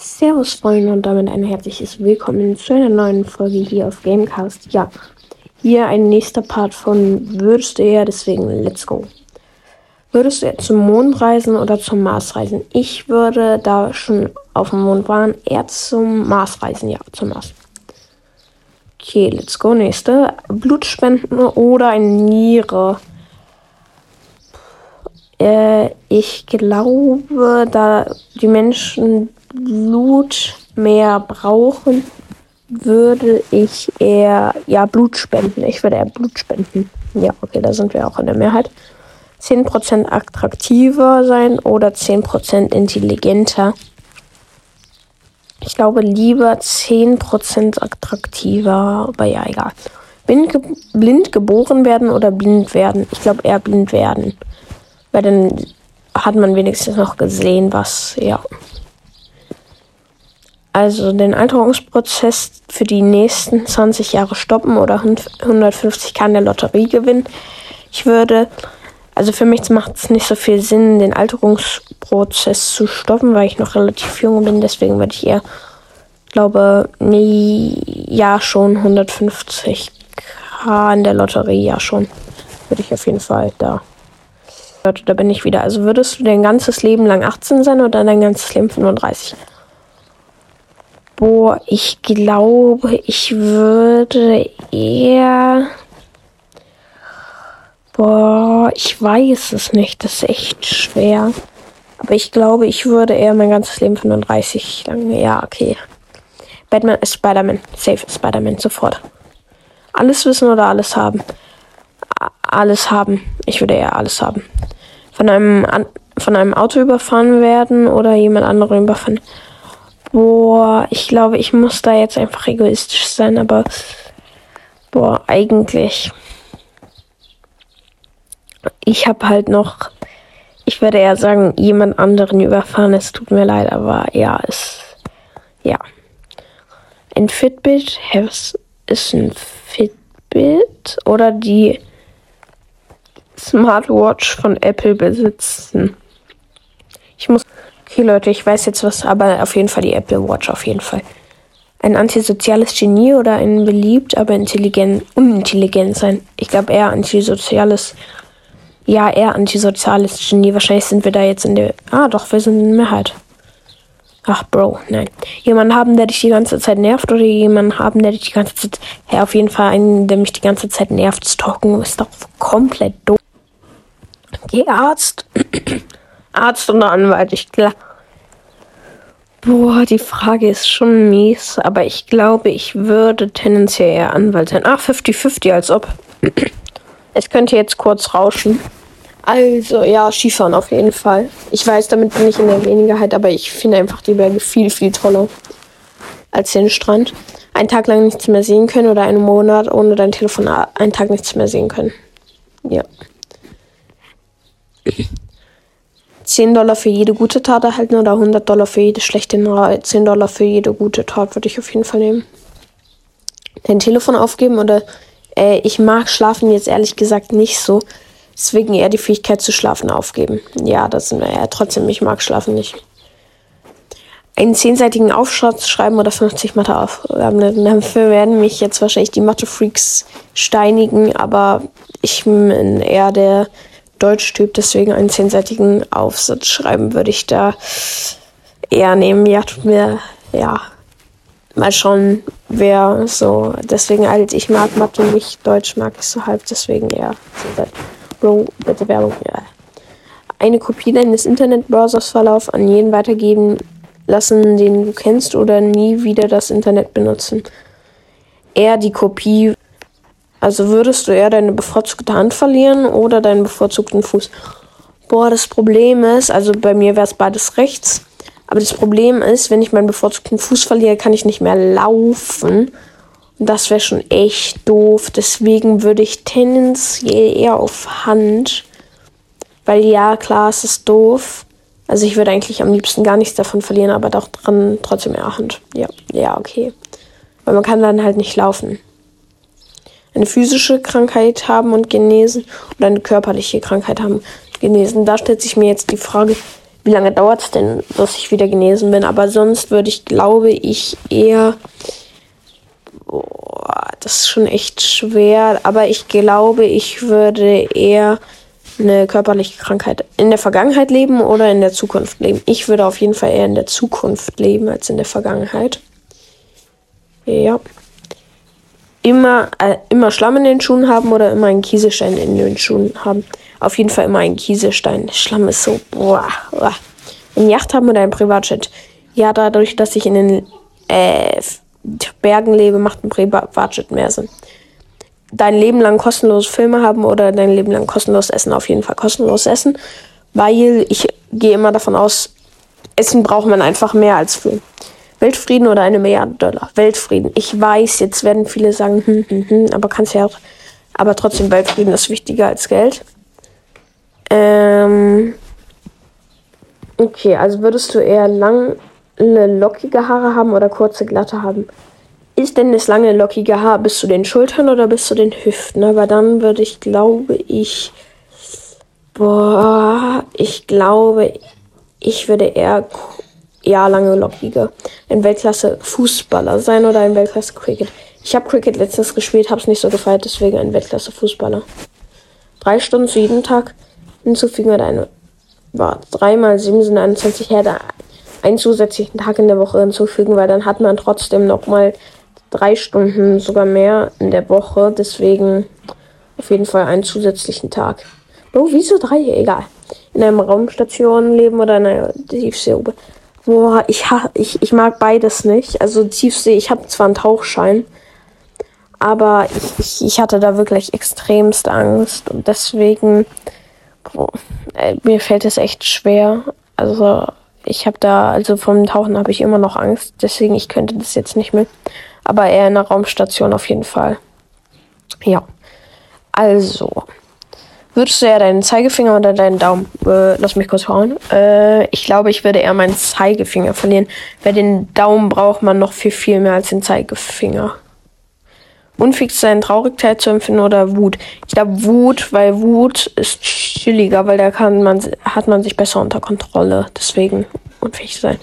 Servus Freunde und damit ein herzliches Willkommen zu einer neuen Folge hier auf Gamecast. Ja, hier ein nächster Part von Würdest du eher, deswegen let's go. Würdest du eher zum Mond reisen oder zum Mars reisen? Ich würde da schon auf dem Mond waren, eher zum Mars reisen, ja, zum Mars. Okay, let's go, nächste. Blutspenden oder eine Niere? Äh, ich glaube, da die Menschen Blut mehr brauchen, würde ich eher ja Blut spenden. Ich würde eher Blut spenden. Ja, okay, da sind wir auch in der Mehrheit. 10% attraktiver sein oder 10% intelligenter. Ich glaube lieber 10% attraktiver, aber ja, egal. Blind, ge blind geboren werden oder blind werden? Ich glaube eher blind werden. Weil dann hat man wenigstens noch gesehen, was, ja. Also den Alterungsprozess für die nächsten 20 Jahre stoppen oder 150 kann der Lotterie gewinnen. Ich würde, also für mich macht es nicht so viel Sinn, den Alterungsprozess zu stoppen, weil ich noch relativ jung bin. Deswegen würde ich eher, glaube, nee, ja schon 150 K in der Lotterie, ja schon. Würde ich auf jeden Fall da. Da bin ich wieder. Also würdest du dein ganzes Leben lang 18 sein oder dein ganzes Leben 35? Boah, ich glaube, ich würde eher. Boah, ich weiß es nicht. Das ist echt schwer. Aber ich glaube, ich würde eher mein ganzes Leben 35 lang. Ja, okay. Batman ist Spider-Man. Safe Spider-Man. Sofort. Alles wissen oder alles haben? Alles haben. Ich würde eher alles haben. Von einem, von einem Auto überfahren werden oder jemand anderen überfahren. Boah, ich glaube, ich muss da jetzt einfach egoistisch sein, aber boah, eigentlich. Ich habe halt noch, ich würde eher sagen, jemand anderen überfahren. Es tut mir leid, aber ja, es, ja. Ein Fitbit ist ein Fitbit oder die Smartwatch von Apple besitzen. Ich muss Okay, Leute, ich weiß jetzt was, aber auf jeden Fall die Apple Watch, auf jeden Fall. Ein antisoziales Genie oder ein beliebt, aber intelligent, unintelligent sein. Ich glaube eher antisoziales. Ja, eher antisoziales Genie. Wahrscheinlich sind wir da jetzt in der. Ah, doch, wir sind in der Mehrheit. Ach, Bro, nein. Jemanden haben, der dich die ganze Zeit nervt oder jemanden haben, der dich die ganze Zeit. Ja, auf jeden Fall einen, der mich die ganze Zeit nervt. Stalken ist doch komplett doof. Geh Arzt. Arzt oder Anwalt, ich glaube. Boah, die Frage ist schon mies, aber ich glaube, ich würde tendenziell eher Anwalt sein. Ach, 50-50, als ob. Es könnte jetzt kurz rauschen. Also, ja, Skifahren auf jeden Fall. Ich weiß, damit bin ich in der Wenigkeit, aber ich finde einfach die Berge viel, viel toller als den Strand. Einen Tag lang nichts mehr sehen können oder einen Monat ohne dein Telefon einen Tag nichts mehr sehen können. Ja. 10 Dollar für jede gute Tat erhalten oder 100 Dollar für jede schlechte Tat. 10 Dollar für jede gute Tat würde ich auf jeden Fall nehmen. Dein Telefon aufgeben oder äh, ich mag schlafen jetzt ehrlich gesagt nicht so. Deswegen eher die Fähigkeit zu schlafen aufgeben. Ja, das sind wir ja trotzdem, ich mag schlafen nicht. Einen zehnseitigen Aufsatz schreiben oder 50 Matheaufgaben. Dafür werden mich jetzt wahrscheinlich die Mathe-Freaks steinigen, aber ich bin eher der Deutschtyp, deswegen einen zehnseitigen Aufsatz schreiben würde ich da eher nehmen. Ja, tut mir, ja, mal schauen, wer so, deswegen halt, ich mag Mathe nicht, Deutsch mag ich so halb, deswegen Bro, bitte Werbung, ja. Eine Kopie deines Internetbrowsers-Verlauf an jeden weitergeben lassen, den du kennst oder nie wieder das Internet benutzen. Eher die Kopie also würdest du eher deine bevorzugte Hand verlieren oder deinen bevorzugten Fuß? Boah, das Problem ist, also bei mir wäre es beides rechts. Aber das Problem ist, wenn ich meinen bevorzugten Fuß verliere, kann ich nicht mehr laufen. Und das wäre schon echt doof. Deswegen würde ich tendenziell eher auf Hand. Weil ja, klar, es ist doof. Also ich würde eigentlich am liebsten gar nichts davon verlieren, aber doch dran trotzdem eher Hand. Ja, ja, okay. Weil man kann dann halt nicht laufen eine physische Krankheit haben und genesen oder eine körperliche Krankheit haben genesen. Da stellt sich mir jetzt die Frage, wie lange dauert es denn, dass ich wieder genesen bin. Aber sonst würde ich, glaube ich, eher. Boah, das ist schon echt schwer. Aber ich glaube, ich würde eher eine körperliche Krankheit in der Vergangenheit leben oder in der Zukunft leben. Ich würde auf jeden Fall eher in der Zukunft leben als in der Vergangenheit. Ja. Immer, äh, immer Schlamm in den Schuhen haben oder immer einen Kieselstein in den Schuhen haben. Auf jeden Fall immer einen Kieselstein. Schlamm ist so, boah, boah. Eine Yacht haben oder ein Privatjet. Ja, dadurch, dass ich in den äh, Bergen lebe, macht ein Privatjet mehr Sinn dein Leben lang kostenlos Filme haben oder dein Leben lang kostenlos essen. Auf jeden Fall kostenlos essen, weil ich gehe immer davon aus, Essen braucht man einfach mehr als Film. Weltfrieden oder eine Milliarde Dollar? Weltfrieden. Ich weiß, jetzt werden viele sagen, hm, hm, hm, aber kannst ja auch. Aber trotzdem, Weltfrieden ist wichtiger als Geld. Ähm. Okay, also würdest du eher lange, lockige Haare haben oder kurze, glatte haben? ist denn das lange lockige Haar bis zu den Schultern oder bis zu den Hüften? Aber dann würde ich, glaube ich, boah, ich glaube, ich würde eher ja lange lockige ein Weltklasse Fußballer sein oder ein Weltklasse Cricket. Ich habe Cricket letztens gespielt, habe es nicht so gefeiert, deswegen ein Weltklasse Fußballer. Drei Stunden zu jedem Tag hinzufügen oder eine war dreimal sieben sind 21 Herde einen zusätzlichen Tag in der Woche hinzufügen, weil dann hat man trotzdem noch mal drei Stunden, sogar mehr in der Woche. Deswegen auf jeden Fall einen zusätzlichen Tag. Oh, wieso drei? Egal. In einer Raumstation leben oder in einer Tiefsee. Boah, ich, ich, ich mag beides nicht. Also Tiefsee, ich habe zwar einen Tauchschein, aber ich, ich, ich hatte da wirklich extremst Angst. Und deswegen, boah, äh, mir fällt es echt schwer. Also ich habe da, also vom Tauchen habe ich immer noch Angst. Deswegen, ich könnte das jetzt nicht mehr aber eher in der Raumstation auf jeden Fall. Ja. Also. Würdest du eher deinen Zeigefinger oder deinen Daumen? Äh, lass mich kurz schauen. Äh, ich glaube, ich würde eher meinen Zeigefinger verlieren. Weil den Daumen braucht man noch viel, viel mehr als den Zeigefinger. Unfix sein, Traurigkeit zu empfinden oder Wut. Ich glaube Wut, weil Wut ist chilliger, weil da kann man, hat man sich besser unter Kontrolle. Deswegen unfähig sein.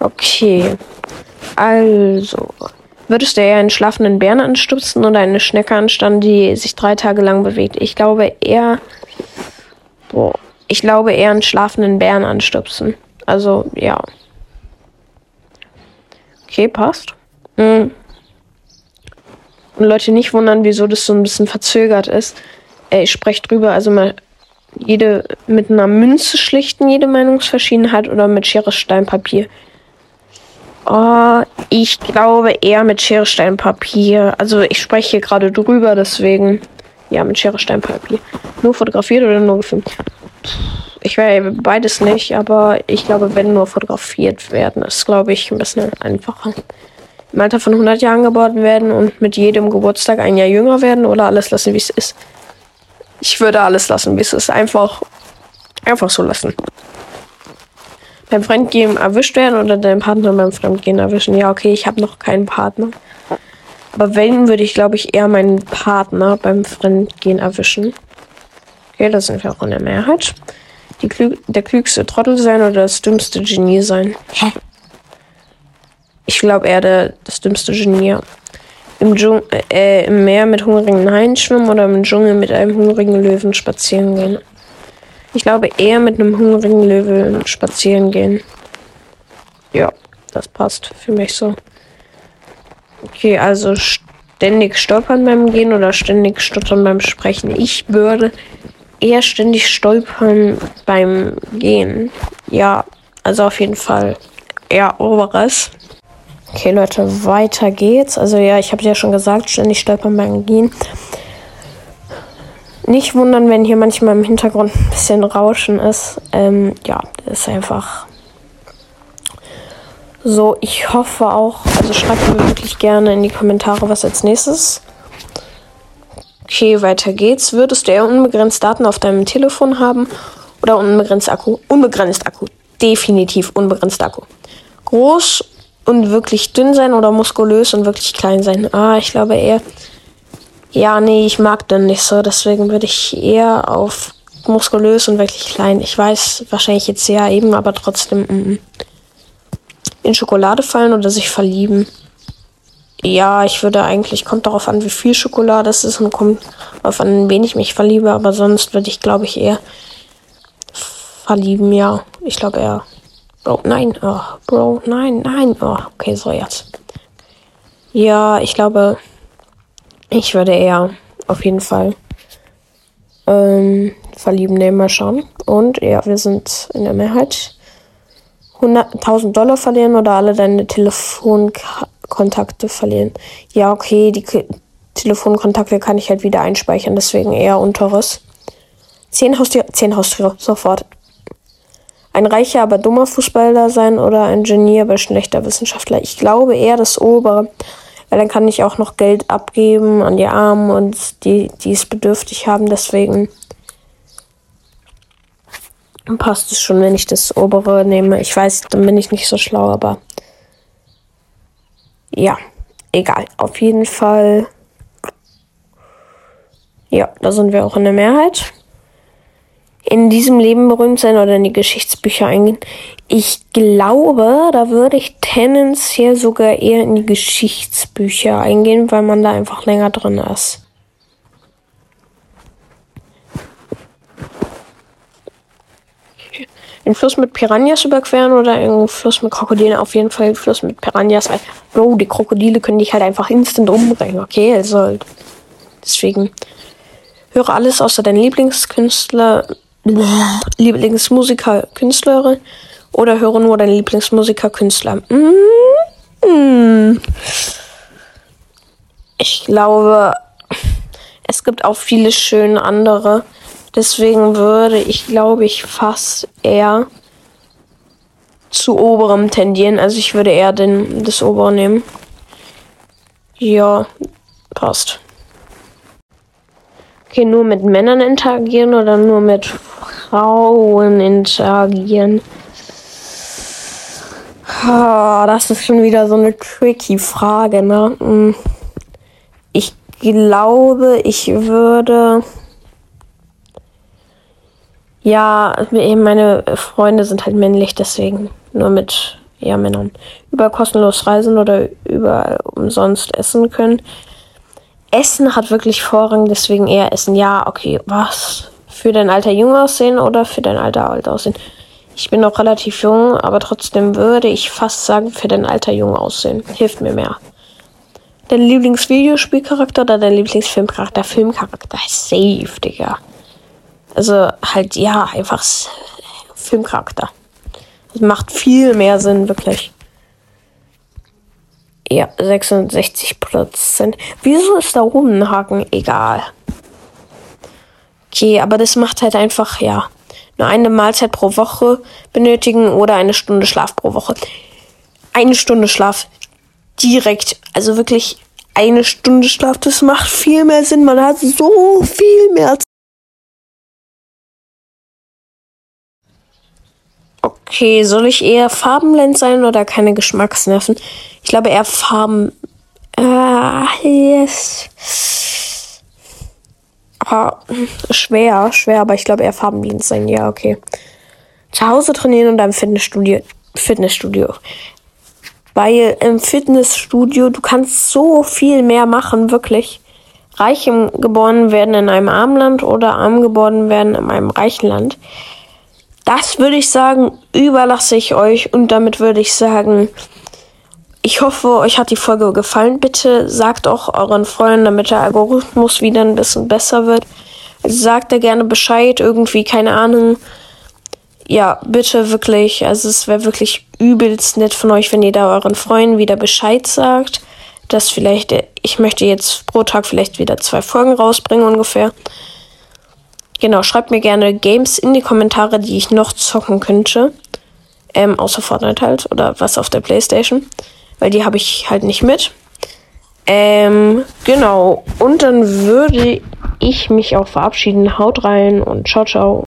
Okay. Also, würdest du eher einen schlafenden Bären anstupsen oder eine Schnecke anstanden, die sich drei Tage lang bewegt? Ich glaube eher. Boah, ich glaube eher einen schlafenden Bären anstupsen. Also, ja. Okay, passt. Mhm. Und Leute nicht wundern, wieso das so ein bisschen verzögert ist. Äh, ich spreche drüber, also mal jede mit einer Münze schlichten, jede Meinungsverschiedenheit oder mit Schere, Stein, Papier. Oh, ich glaube eher mit Schere, Stein, Papier. Also ich spreche hier gerade drüber, deswegen ja, mit Schere, Stein, Papier. Nur fotografiert oder nur gefilmt? Ich wäre beides nicht, aber ich glaube, wenn nur fotografiert werden, ist, glaube ich, ein bisschen einfacher. Im Alter von 100 Jahren geboren werden und mit jedem Geburtstag ein Jahr jünger werden oder alles lassen, wie es ist. Ich würde alles lassen, wie es ist. Einfach, einfach so lassen beim Fremdgehen erwischt werden oder deinen Partner beim Fremdgehen erwischen. Ja, okay, ich habe noch keinen Partner. Aber wenn, würde ich, glaube ich, eher meinen Partner beim Fremdgehen erwischen. Okay, das sind wir auch in der Mehrheit. Die Klü der klügste Trottel sein oder das dümmste Genie sein? Hä? Ich glaube eher der, das dümmste Genie. Im, Dschung äh, Im Meer mit hungrigen Haien schwimmen oder im Dschungel mit einem hungrigen Löwen spazieren gehen. Ich glaube eher mit einem hungrigen Löwen spazieren gehen. Ja, das passt für mich so. Okay, also ständig stolpern beim Gehen oder ständig stottern beim Sprechen. Ich würde eher ständig stolpern beim Gehen. Ja, also auf jeden Fall eher oberes. Okay, Leute, weiter geht's. Also ja, ich habe ja schon gesagt, ständig stolpern beim Gehen. Nicht wundern, wenn hier manchmal im Hintergrund ein bisschen Rauschen ist. Ähm, ja, ist einfach so. Ich hoffe auch, also schreibt mir wirklich gerne in die Kommentare, was als nächstes. Okay, weiter geht's. Würdest du eher unbegrenzt Daten auf deinem Telefon haben oder unbegrenzt Akku? Unbegrenzt Akku. Definitiv unbegrenzt Akku. Groß und wirklich dünn sein oder muskulös und wirklich klein sein? Ah, ich glaube eher ja, nee, ich mag den nicht so. Deswegen würde ich eher auf muskulös und wirklich klein. Ich weiß, wahrscheinlich jetzt sehr eben, aber trotzdem mm, in Schokolade fallen oder sich verlieben. Ja, ich würde eigentlich, kommt darauf an, wie viel Schokolade es ist und kommt darauf an, wen ich mich verliebe, aber sonst würde ich, glaube ich, eher verlieben, ja. Ich glaube eher. Bro, nein, oh, Bro, nein, nein, oh, okay, so jetzt. Ja, ich glaube, ich würde eher auf jeden Fall ähm, verlieben nehmen, mal schauen. Und ja, wir sind in der Mehrheit. 100.000 Dollar verlieren oder alle deine Telefonkontakte verlieren. Ja, okay, die K Telefonkontakte kann ich halt wieder einspeichern, deswegen eher unteres. 10 Haustiere, 10 Haustiere, sofort. Ein reicher, aber dummer Fußballer sein oder ein Genie, aber schlechter Wissenschaftler. Ich glaube eher das obere, weil dann kann ich auch noch Geld abgeben an die Armen und die, die es bedürftig haben, deswegen passt es schon, wenn ich das obere nehme. Ich weiß, dann bin ich nicht so schlau, aber ja, egal. Auf jeden Fall. Ja, da sind wir auch in der Mehrheit. In diesem Leben berühmt sein oder in die Geschichtsbücher eingehen. Ich glaube, da würde ich tendenziell sogar eher in die Geschichtsbücher eingehen, weil man da einfach länger drin ist. den Fluss mit Piranhas überqueren oder einen Fluss mit Krokodilen. Auf jeden Fall Fluss mit Piranhas, weil, Bro, die Krokodile können dich halt einfach instant umbringen, okay? Also, deswegen höre alles außer deinen Lieblingskünstler, Lieblingsmusiker, Künstlerin oder höre nur deinen Lieblingsmusiker, Künstler. Mm. Ich glaube, es gibt auch viele schöne andere. Deswegen würde ich, glaube ich, fast eher zu oberem tendieren. Also ich würde eher den, das obere nehmen. Ja, passt. Okay, nur mit Männern interagieren oder nur mit Frauen interagieren? Oh, das ist schon wieder so eine tricky Frage, ne? Hm. Ich glaube, ich würde ja, meine Freunde sind halt männlich, deswegen nur mit ja, Männern. Über kostenlos reisen oder über umsonst essen können. Essen hat wirklich Vorrang, deswegen eher essen. Ja, okay, was? Für dein alter jung aussehen oder für dein alter alt aussehen? Ich bin noch relativ jung, aber trotzdem würde ich fast sagen, für dein alter jung aussehen. Hilft mir mehr. Dein Lieblingsvideospielcharakter oder dein Lieblingsfilmcharakter? Filmcharakter. Safe, Digga. Also halt, ja, einfach Filmcharakter. Das macht viel mehr Sinn, wirklich. Ja, 66 Prozent. Wieso ist da oben ein Haken? Egal. Okay, aber das macht halt einfach, ja, nur eine Mahlzeit pro Woche benötigen oder eine Stunde Schlaf pro Woche. Eine Stunde Schlaf direkt, also wirklich eine Stunde Schlaf, das macht viel mehr Sinn. Man hat so viel mehr Okay, soll ich eher farbenblind sein oder keine Geschmacksnerven? Ich glaube eher Farben. Äh, yes. Ah, schwer, schwer, aber ich glaube eher farbenblind sein. Ja, okay. Zu Hause trainieren und im Fitnessstudio. Fitnessstudio. Weil im Fitnessstudio, du kannst so viel mehr machen, wirklich. Reich geboren werden in einem armen Land oder arm geboren werden in einem reichen Land. Das würde ich sagen, überlasse ich euch und damit würde ich sagen, ich hoffe, euch hat die Folge gefallen. Bitte sagt auch euren Freunden, damit der Algorithmus wieder ein bisschen besser wird. sagt er gerne Bescheid, irgendwie, keine Ahnung. Ja, bitte wirklich. Also es wäre wirklich übelst nett von euch, wenn ihr da euren Freunden wieder Bescheid sagt. Dass vielleicht, ich möchte jetzt pro Tag vielleicht wieder zwei Folgen rausbringen ungefähr. Genau, schreibt mir gerne Games in die Kommentare, die ich noch zocken könnte. Ähm, außer Fortnite halt oder was auf der Playstation. Weil die habe ich halt nicht mit. Ähm, genau. Und dann würde ich mich auch verabschieden. Haut rein und ciao, ciao.